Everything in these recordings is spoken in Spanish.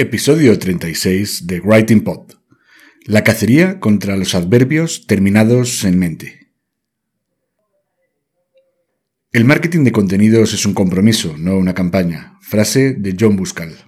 Episodio 36 de Writing Pod. La cacería contra los adverbios terminados en mente. El marketing de contenidos es un compromiso, no una campaña. Frase de John Buscal.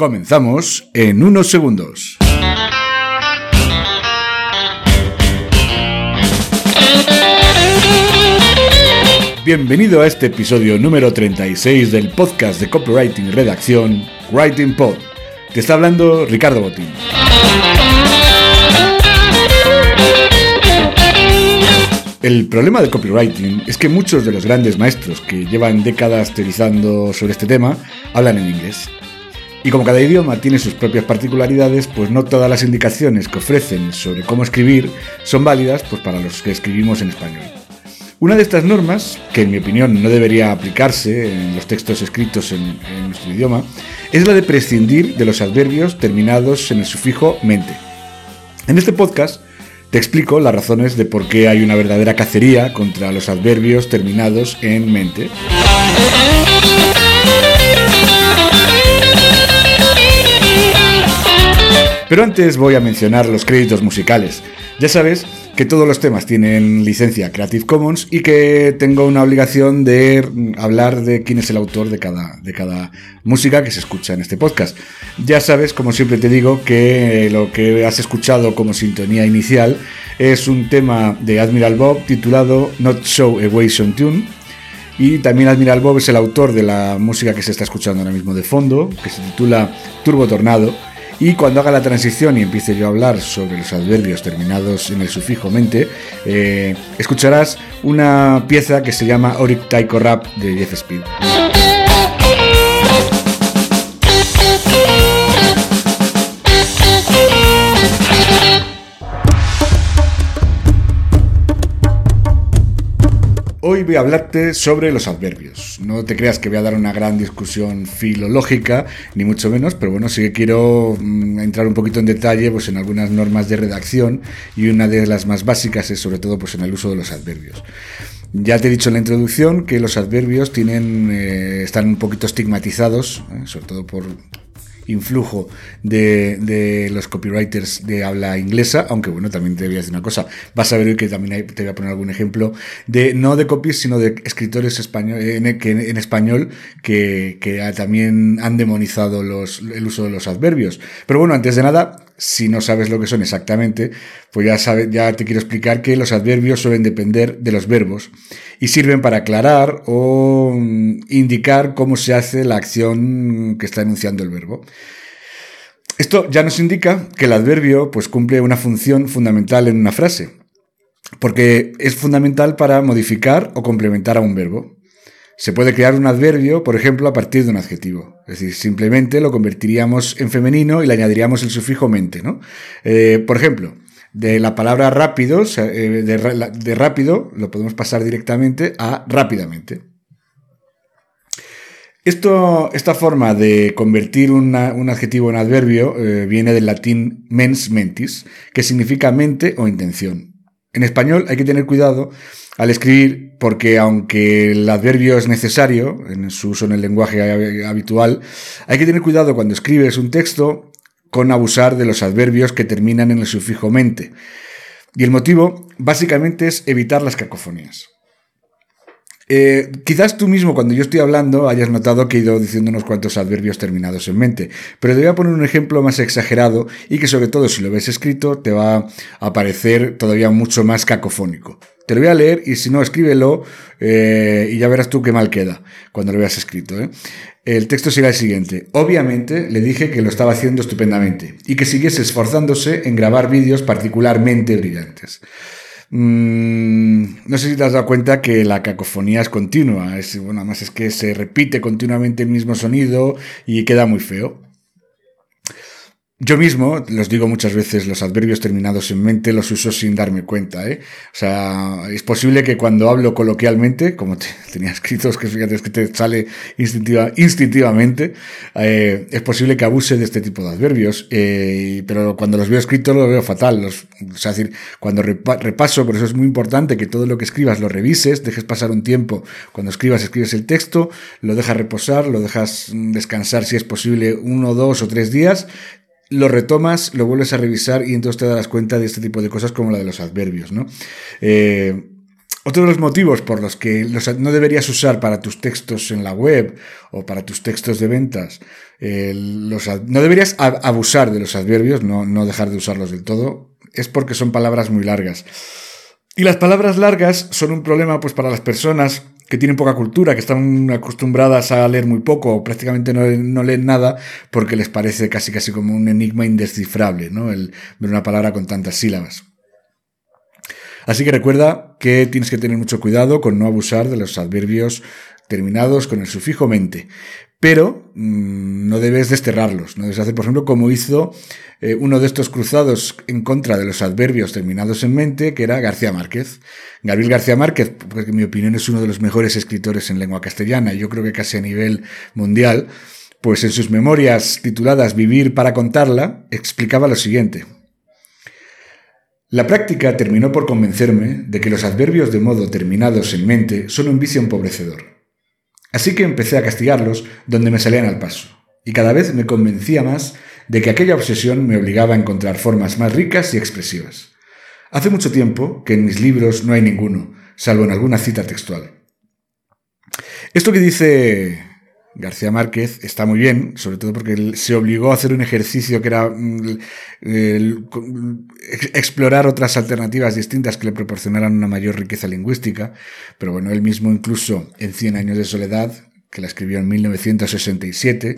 Comenzamos en unos segundos. Bienvenido a este episodio número 36 del podcast de copywriting y redacción Writing Pod. Te está hablando Ricardo Botín. El problema del copywriting es que muchos de los grandes maestros que llevan décadas teorizando sobre este tema hablan en inglés. Y como cada idioma tiene sus propias particularidades, pues no todas las indicaciones que ofrecen sobre cómo escribir son válidas pues, para los que escribimos en español. Una de estas normas, que en mi opinión no debería aplicarse en los textos escritos en, en nuestro idioma, es la de prescindir de los adverbios terminados en el sufijo mente. En este podcast te explico las razones de por qué hay una verdadera cacería contra los adverbios terminados en mente. Pero antes voy a mencionar los créditos musicales. Ya sabes que todos los temas tienen licencia Creative Commons y que tengo una obligación de hablar de quién es el autor de cada, de cada música que se escucha en este podcast. Ya sabes, como siempre te digo, que lo que has escuchado como sintonía inicial es un tema de Admiral Bob titulado Not So Equation Tune. Y también Admiral Bob es el autor de la música que se está escuchando ahora mismo de fondo, que se titula Turbo Tornado. Y cuando haga la transición y empiece yo a hablar sobre los adverbios terminados en el sufijo mente, eh, escucharás una pieza que se llama Oric Taiko Rap de Jeff Speed. Voy a hablarte sobre los adverbios. No te creas que voy a dar una gran discusión filológica, ni mucho menos, pero bueno, sí que quiero mm, entrar un poquito en detalle pues, en algunas normas de redacción y una de las más básicas es sobre todo pues, en el uso de los adverbios. Ya te he dicho en la introducción que los adverbios tienen, eh, están un poquito estigmatizados, eh, sobre todo por influjo de, los copywriters de habla inglesa, aunque bueno, también te voy a decir una cosa, vas a ver hoy que también te voy a poner algún ejemplo de, no de copies, sino de escritores español, en español que, que, también han demonizado los, el uso de los adverbios. Pero bueno, antes de nada, si no sabes lo que son exactamente, pues ya, sabe, ya te quiero explicar que los adverbios suelen depender de los verbos y sirven para aclarar o indicar cómo se hace la acción que está enunciando el verbo. Esto ya nos indica que el adverbio pues, cumple una función fundamental en una frase, porque es fundamental para modificar o complementar a un verbo. Se puede crear un adverbio, por ejemplo, a partir de un adjetivo. Es decir, simplemente lo convertiríamos en femenino y le añadiríamos el sufijo mente. ¿no? Eh, por ejemplo, de la palabra rápido, de, de rápido, lo podemos pasar directamente a rápidamente. Esta forma de convertir un adjetivo en adverbio eh, viene del latín mens mentis, que significa mente o intención. En español hay que tener cuidado al escribir porque aunque el adverbio es necesario en su uso en el lenguaje habitual, hay que tener cuidado cuando escribes un texto con abusar de los adverbios que terminan en el sufijo mente. Y el motivo básicamente es evitar las cacofonías. Eh, quizás tú mismo, cuando yo estoy hablando, hayas notado que he ido diciendo unos cuantos adverbios terminados en mente, pero te voy a poner un ejemplo más exagerado y que sobre todo si lo ves escrito te va a parecer todavía mucho más cacofónico. Te lo voy a leer y si no, escríbelo eh, y ya verás tú qué mal queda cuando lo veas escrito. ¿eh? El texto será el siguiente. Obviamente le dije que lo estaba haciendo estupendamente y que siguiese esforzándose en grabar vídeos particularmente brillantes. Mm, no sé si te has dado cuenta que la cacofonía es continua. Es, bueno, además es que se repite continuamente el mismo sonido y queda muy feo. Yo mismo, los digo muchas veces, los adverbios terminados en mente los uso sin darme cuenta. ¿eh? O sea, es posible que cuando hablo coloquialmente, como tenía escritos, que fíjate, es que te sale instintiva, instintivamente, eh, es posible que abuse de este tipo de adverbios, eh, pero cuando los veo escritos lo veo fatal. Los, o sea, es decir, cuando repaso, por eso es muy importante que todo lo que escribas lo revises, dejes pasar un tiempo. Cuando escribas, escribes el texto, lo dejas reposar, lo dejas descansar si es posible uno, dos o tres días lo retomas, lo vuelves a revisar y entonces te das cuenta de este tipo de cosas como la de los adverbios, ¿no? Eh, otro de los motivos por los que no deberías usar para tus textos en la web o para tus textos de ventas, no deberías abusar de los adverbios, no, no dejar de usarlos del todo, es porque son palabras muy largas. Y las palabras largas son un problema pues para las personas que tienen poca cultura, que están acostumbradas a leer muy poco o prácticamente no, leen nada porque les parece casi casi como un enigma indescifrable, ¿no? El ver una palabra con tantas sílabas. Así que recuerda que tienes que tener mucho cuidado con no abusar de los adverbios terminados con el sufijo mente pero mm, no debes desterrarlos. No debes hacer, por ejemplo, como hizo eh, uno de estos cruzados en contra de los adverbios terminados en mente, que era García Márquez. Gabriel García Márquez, porque en mi opinión es uno de los mejores escritores en lengua castellana, yo creo que casi a nivel mundial, pues en sus memorias tituladas Vivir para contarla, explicaba lo siguiente. La práctica terminó por convencerme de que los adverbios de modo terminados en mente son un vicio empobrecedor. Así que empecé a castigarlos donde me salían al paso, y cada vez me convencía más de que aquella obsesión me obligaba a encontrar formas más ricas y expresivas. Hace mucho tiempo que en mis libros no hay ninguno, salvo en alguna cita textual. Esto que dice García Márquez está muy bien, sobre todo porque se obligó a hacer un ejercicio que era mm, explorar otras alternativas distintas que le proporcionaran una mayor riqueza lingüística, pero bueno, él mismo incluso en Cien años de soledad, que la escribió en 1967,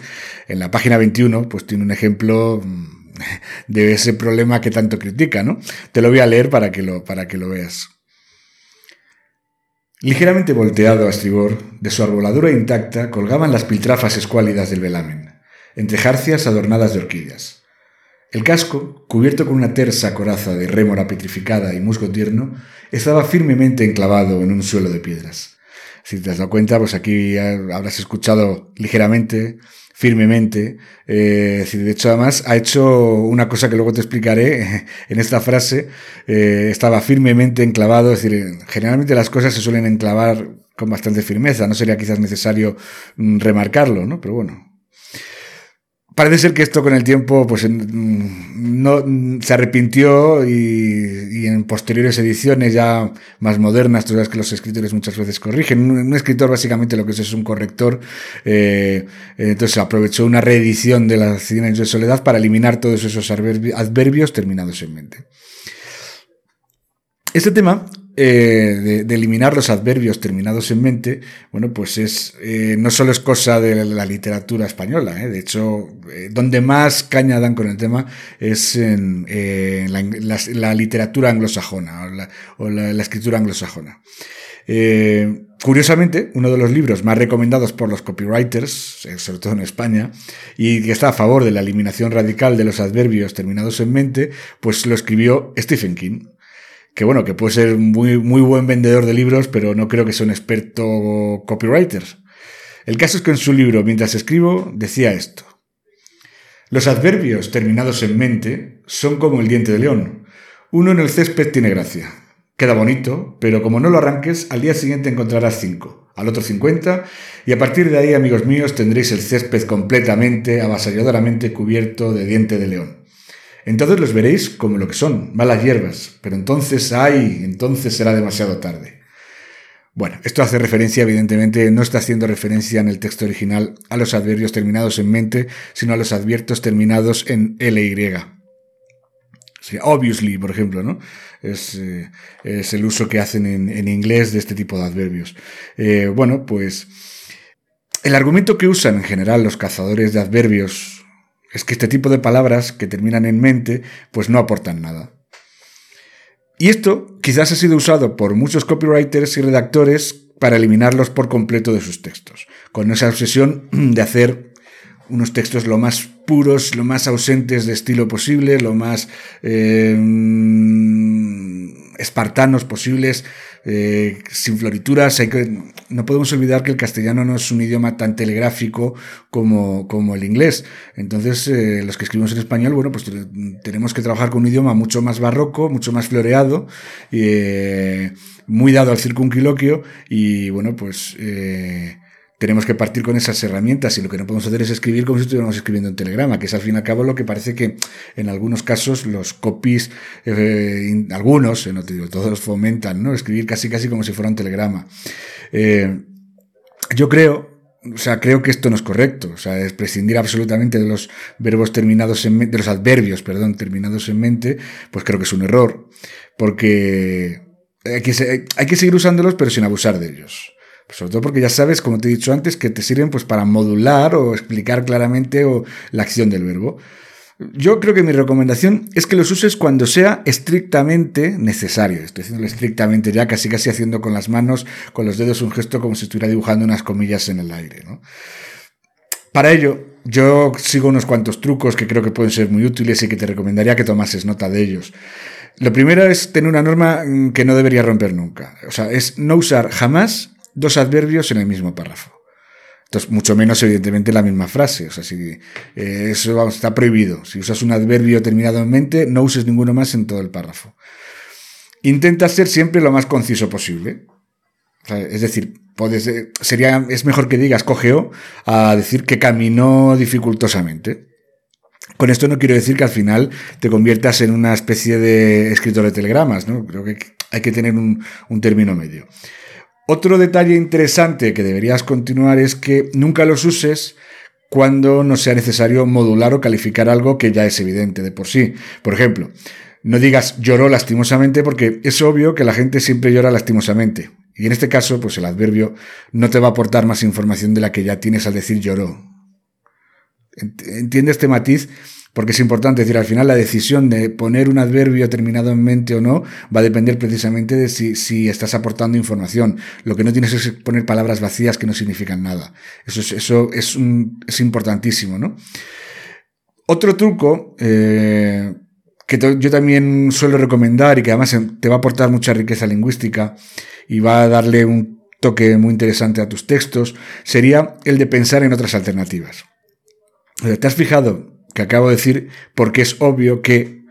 en la página 21, pues tiene un ejemplo mm, de ese problema que tanto critica, ¿no? Te lo voy a leer para que lo, para que lo veas. Ligeramente volteado a estribor, de su arboladura intacta colgaban las piltrafas escuálidas del velamen, entre jarcias adornadas de orquídeas. El casco, cubierto con una tersa coraza de rémora petrificada y musgo tierno, estaba firmemente enclavado en un suelo de piedras. Si te has dado cuenta, pues aquí habrás escuchado ligeramente firmemente. Eh, de hecho, además, ha hecho una cosa que luego te explicaré en esta frase. Eh, estaba firmemente enclavado, es decir, generalmente las cosas se suelen enclavar con bastante firmeza. No sería quizás necesario mm, remarcarlo, ¿no? Pero bueno, Parece ser que esto con el tiempo pues, no, se arrepintió y, en posteriores ediciones ya más modernas, tú sabes que los escritores muchas veces corrigen. Un, escritor básicamente lo que es es un corrector, eh, entonces aprovechó una reedición de las Cien años de soledad para eliminar todos esos adverbios terminados en mente. Este tema eh, de, eliminar los adverbios terminados en mente, bueno, pues es eh, no solo es cosa de la literatura española, eh, de hecho, donde más caña dan con el tema es en, la, literatura anglosajona o la, escritura anglosajona. Curiosamente, uno de los libros más recomendados por los copywriters, sobre todo en España, y que está a favor de la eliminación radical de los adverbios terminados en mente, pues lo escribió Stephen King que bueno, que puede ser muy, muy buen vendedor de libros, pero no creo que sea un experto copywriter. El caso es que en su libro, mientras escribo, decía esto. Los adverbios terminados en mente son como el diente de león. Uno en el césped tiene gracia. Queda bonito, pero como no lo arranques, al día siguiente encontrarás cinco, al otro cincuenta, y a partir de ahí, amigos míos, tendréis el césped completamente, avasalladoramente cubierto de diente de león. Entonces los veréis como lo que son, malas hierbas, pero entonces, ay, entonces será demasiado tarde. Bueno, esto hace referencia, evidentemente, no está haciendo referencia en el texto original a los adverbios terminados en mente, sino a los adviertos terminados en LY. obviously, por ejemplo, ¿no? Es, eh, es el uso que hacen en, inglés de este tipo de adverbios. Eh, bueno, pues el argumento que usan en general los cazadores de adverbios es que este tipo de palabras que terminan en mente, pues no aportan nada. Y esto quizás ha sido usado por muchos copywriters y redactores para eliminarlos por completo de sus textos, con esa obsesión de hacer unos textos lo más puros, lo más ausentes de estilo posible, lo más eh, espartanos posibles, eh, sin florituras. Hay que, no podemos olvidar que el castellano no es un idioma tan telegráfico como, como el inglés. Entonces, eh, los que escribimos en español, bueno, pues tenemos que trabajar con un idioma mucho más barroco, mucho más floreado, eh, muy dado al circunquiloquio y, bueno, pues tenemos que partir con esas herramientas y lo que no podemos hacer es escribir como si estuviéramos escribiendo en Telegrama, que es al fin y al cabo lo que parece que en algunos casos los copies, eh, algunos, eh, no te digo, todos fomentan, ¿no? Escribir casi casi como si fuera un telegrama. Eh, yo creo, o sea, creo que esto no es correcto. O sea, es prescindir absolutamente de los verbos terminados en mente, de los adverbios, perdón, terminados en mente, pues creo que es un error. Porque hay que, hay que seguir usándolos, pero sin abusar de ellos. Sobre todo porque ya sabes, como te he dicho antes, que te sirven pues para modular o explicar claramente o, la acción del verbo. Yo creo que mi recomendación es que los uses cuando sea estrictamente necesario. Estoy haciéndolo estrictamente ya, casi casi haciendo con las manos, con los dedos un gesto como si estuviera dibujando unas comillas en el aire. Para ello, yo sigo unos cuantos trucos que creo que pueden ser muy útiles y que te recomendaría que tomases nota de ellos. Lo primero es tener una norma mm, que no debería romper nunca. O sea, es no usar jamás dos adverbios en el mismo párrafo. Entonces, mucho menos, evidentemente, la misma frase. O sea, si eh, eso está prohibido. Si usas un adverbio terminado en mente, no uses ninguno más en todo el párrafo. Intenta ser siempre lo más conciso posible. es decir, puedes, eh, sería, es mejor que digas cogeó a decir que caminó dificultosamente. Con esto no quiero decir que al final te conviertas en una especie de escritor de telegramas, ¿no? Creo que hay que tener un término medio. Otro detalle interesante que deberías continuar es que nunca los uses cuando no sea necesario modular o calificar algo que ya es evidente de por sí. Por ejemplo, no digas lloró lastimosamente porque es obvio que la gente siempre llora lastimosamente. Y en este caso, pues el adverbio no te va a aportar más información de la que ya tienes al decir lloró. ¿Entiende este matiz? Porque es importante decir, al final la decisión de poner un adverbio terminado en mente o no va a depender precisamente de si, estás aportando información. Lo que no tienes es poner palabras vacías que no significan nada. Eso es, eso es, es importantísimo, ¿no? Otro truco eh, que yo también suelo recomendar y que además te va a aportar mucha riqueza lingüística y va a darle un toque muy interesante a tus textos, sería el de pensar en otras alternativas. ¿Te has fijado que acabo de decir, porque es obvio que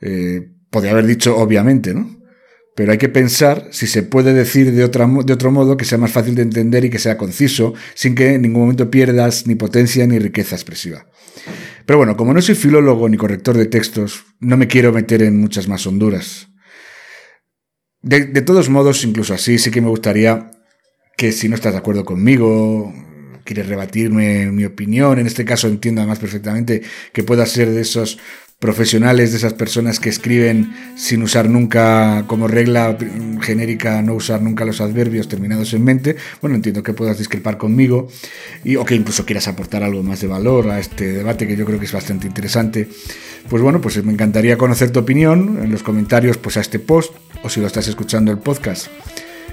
eh, podría haber dicho obviamente, ¿no? Pero hay que pensar si se puede decir de, otra, de otro modo que sea más fácil de entender y que sea conciso, sin que en ningún momento pierdas ni potencia ni riqueza expresiva. Pero bueno, como no soy filólogo ni corrector de textos, no me quiero meter en muchas más honduras. De, de todos modos, incluso así, sí que me gustaría que si no estás de acuerdo conmigo, quieres rebatirme mi opinión, en este caso entiendo además perfectamente que pueda ser de esos profesionales, de esas personas que escriben sin usar nunca como regla genérica no usar nunca los adverbios terminados en mente. Bueno, entiendo que puedas discrepar conmigo y, o que incluso quieras aportar algo más de valor a este debate que yo creo que es bastante interesante. Pues bueno, pues me encantaría conocer tu opinión en los comentarios pues a este post o si lo estás escuchando el podcast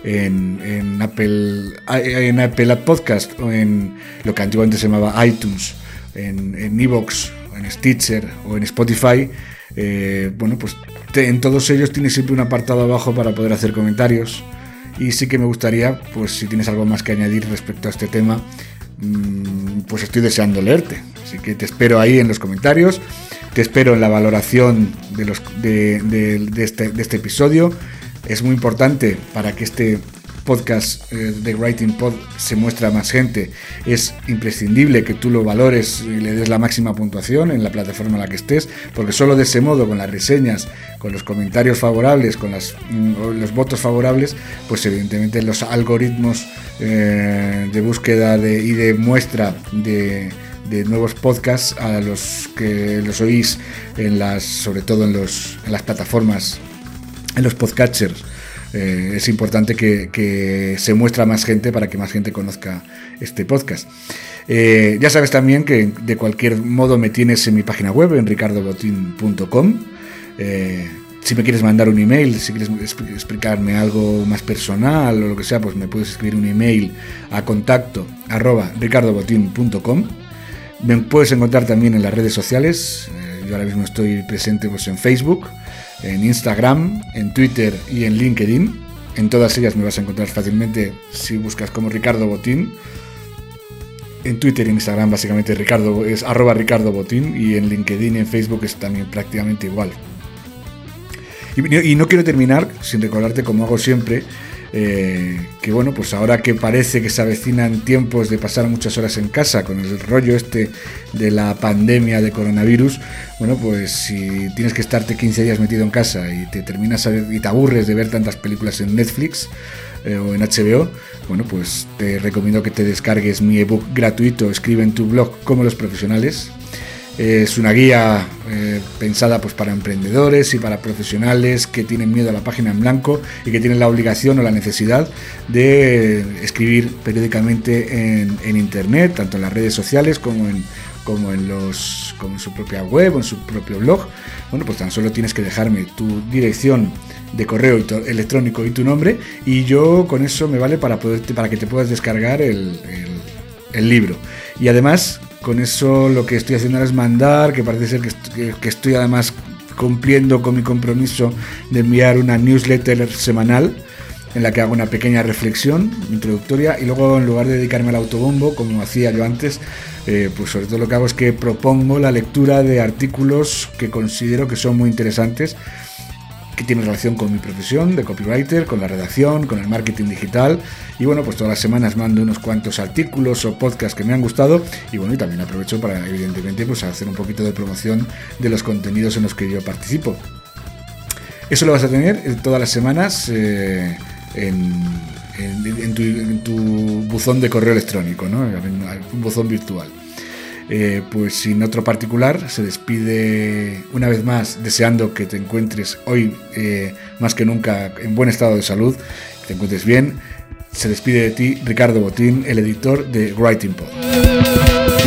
en, Apple, en Apple Podcast o en lo que antiguamente se llamaba iTunes, en Evox, en, en Stitcher o en Spotify, eh, bueno, pues en todos ellos tienes siempre un apartado abajo para poder hacer comentarios. Y sí que me gustaría, pues si tienes algo más que añadir respecto a este tema, mm, pues estoy deseando leerte. Así que te espero ahí en los comentarios, te espero en la valoración de, los, de, este, de este episodio. Es muy importante para que este podcast eh, de Writing Pod se muestra a más gente, es imprescindible que tú lo valores y le des la máxima puntuación en la plataforma en la que estés, porque solo de ese modo, con las reseñas, con los comentarios favorables, con las, mm, los votos favorables, pues evidentemente los algoritmos eh, de búsqueda y de muestra de, nuevos podcasts a los que los oís en las sobre todo en los en las plataformas en los podcatchers eh, es importante que, se muestre a más gente para que más gente conozca este podcast. Eh, ya sabes también que de cualquier modo me tienes en mi página web, en ricardobotin.com. Eh, si me quieres mandar un email, si quieres explicarme algo más personal o lo que sea, pues me puedes escribir un email a contacto arroba ricardobotin.com. Me puedes encontrar también en las redes sociales. Yo ahora mismo estoy presente pues, en Facebook, en Instagram, en Twitter y en LinkedIn. En todas ellas me vas a encontrar fácilmente si buscas como Ricardo Botín. En Twitter y en Instagram básicamente Ricardo es arroba Ricardo Botín y en LinkedIn y en Facebook es también prácticamente igual. Y, no quiero terminar sin recordarte, como hago siempre, eh, que bueno, pues ahora que parece que se avecinan tiempos de pasar muchas horas en casa con el rollo este de la pandemia de coronavirus, bueno, pues si tienes que estarte 15 días metido en casa y te terminas y te aburres de ver tantas películas en Netflix eh, o en HBO, bueno, pues te recomiendo que te descargues mi ebook gratuito, escribe en tu blog como los profesionales, es una guía eh, pensada pues, para emprendedores y para profesionales que tienen miedo a la página en blanco y que tienen la obligación o la necesidad de escribir periódicamente en, Internet, tanto en las redes sociales como en, como en, los, como en su propia web o en su propio blog. Bueno, pues tan solo tienes que dejarme tu dirección de correo electrónico y tu nombre y yo con eso me vale para, poderte, para que te puedas descargar el, el libro. Y además con eso lo que estoy haciendo ahora es mandar, que parece ser que estoy, además cumpliendo con mi compromiso de enviar una newsletter semanal en la que hago una pequeña reflexión introductoria y luego en lugar de dedicarme al autobombo, como hacía yo antes, eh, pues sobre todo lo que hago es que propongo la lectura de artículos que considero que son muy interesantes que tiene relación con mi profesión de copywriter, con la redacción, con el marketing digital. Y bueno, pues todas las semanas mando unos cuantos artículos o podcasts que me han gustado. Y bueno, y también aprovecho para, evidentemente, pues hacer un poquito de promoción de los contenidos en los que yo participo. Eso lo vas a tener eh, todas las semanas eh, en, tu, en, tu, buzón de correo electrónico, ¿no? un buzón virtual. Eh, pues sin otro particular, se despide una vez más deseando que te encuentres hoy eh, más que nunca en buen estado de salud, que te encuentres bien. Se despide de ti Ricardo Botín, el editor de Writing Pod.